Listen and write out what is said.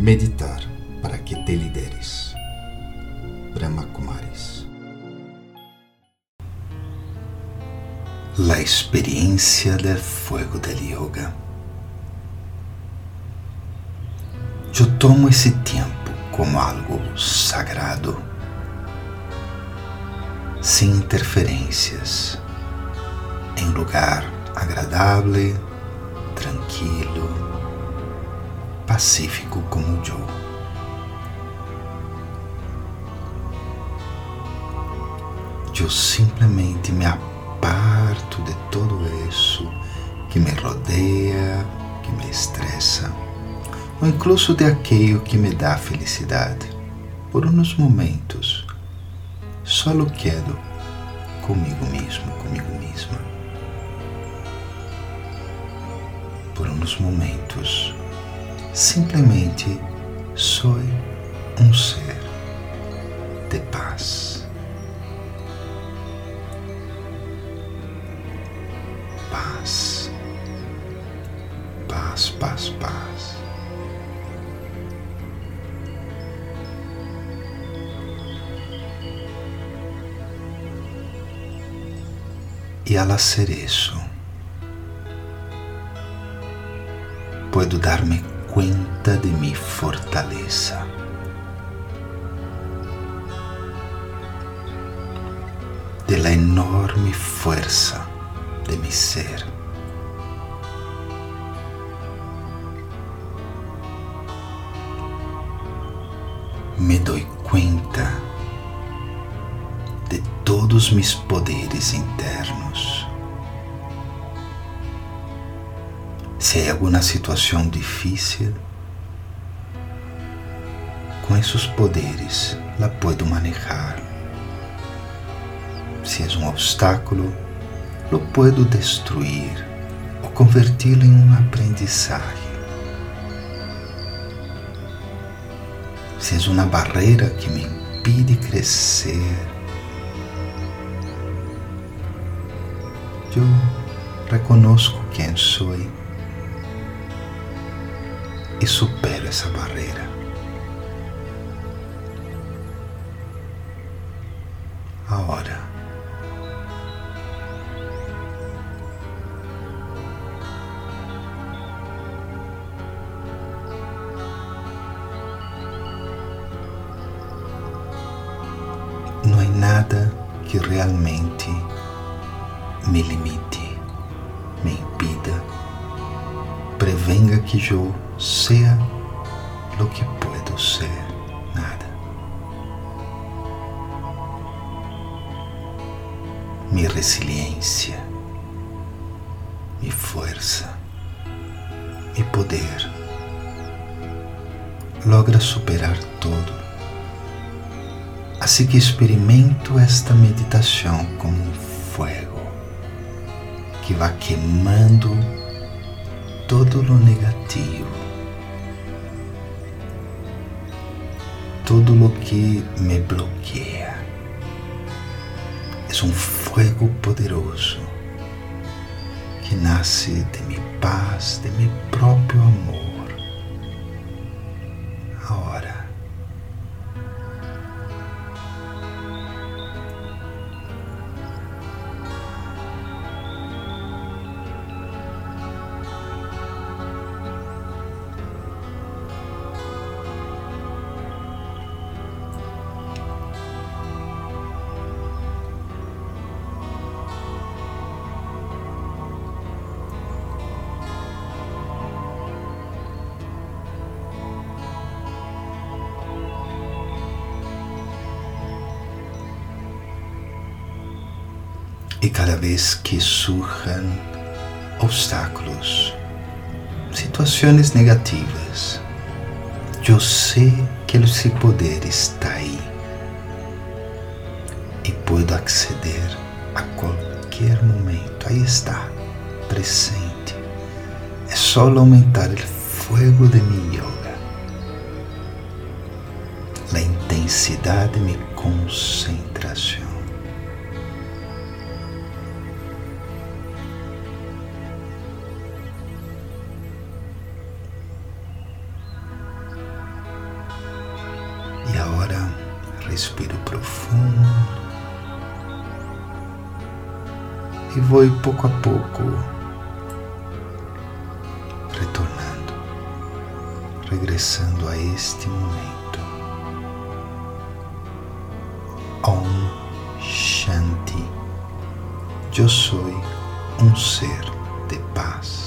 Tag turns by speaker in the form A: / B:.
A: meditar para que te lideres. Brahma Kumaris. La experiencia del fuego del yoga. Eu tomo esse tempo como algo sagrado, sem interferências, em lugar agradável, tranquilo, pacífico como yo. Eu simplesmente me aparto de tudo isso que me rodeia, que me estressa, ou incluso de aquilo que me dá felicidade. Por uns momentos, só quedo comigo mesmo, comigo mesma. Por uns momentos, simplesmente sou um ser de paz. Paz, paz, paz, paz. E al hacer isso, puedo dar-me cuenta de mi fortaleza. De la enorme fuerza de mi ser. Me doy cuenta de todos mis poderes internos. Se há alguma situação difícil, com esses poderes la puedo manejar. Se é um obstáculo, lo puedo destruir ou converti-lo em um aprendizagem. Se é uma barreira que me impide crescer, eu reconozco quem sou e supero essa barreira. Agora, não há nada que realmente me limite, me impida, prevenga que eu sea lo que puedo ser, nada. Mi resiliencia, mi fuerza, mi poder logra superar todo. Assim que experimento esta meditação como um fogo que vai queimando todo o negativo todo lo que me bloquea. Es un fuego poderoso que nasce de mi paz, de mi propio amor. E cada vez que surjam obstáculos, situações negativas, eu sei que esse poder está aí e puedo acceder a qualquer momento. Aí está, presente. É só aumentar o fogo de mi yoga, a intensidade de mi concentração. Agora respiro profundo e vou pouco a pouco retornando, regressando a este momento. Om Shanti. Eu sou um ser de paz.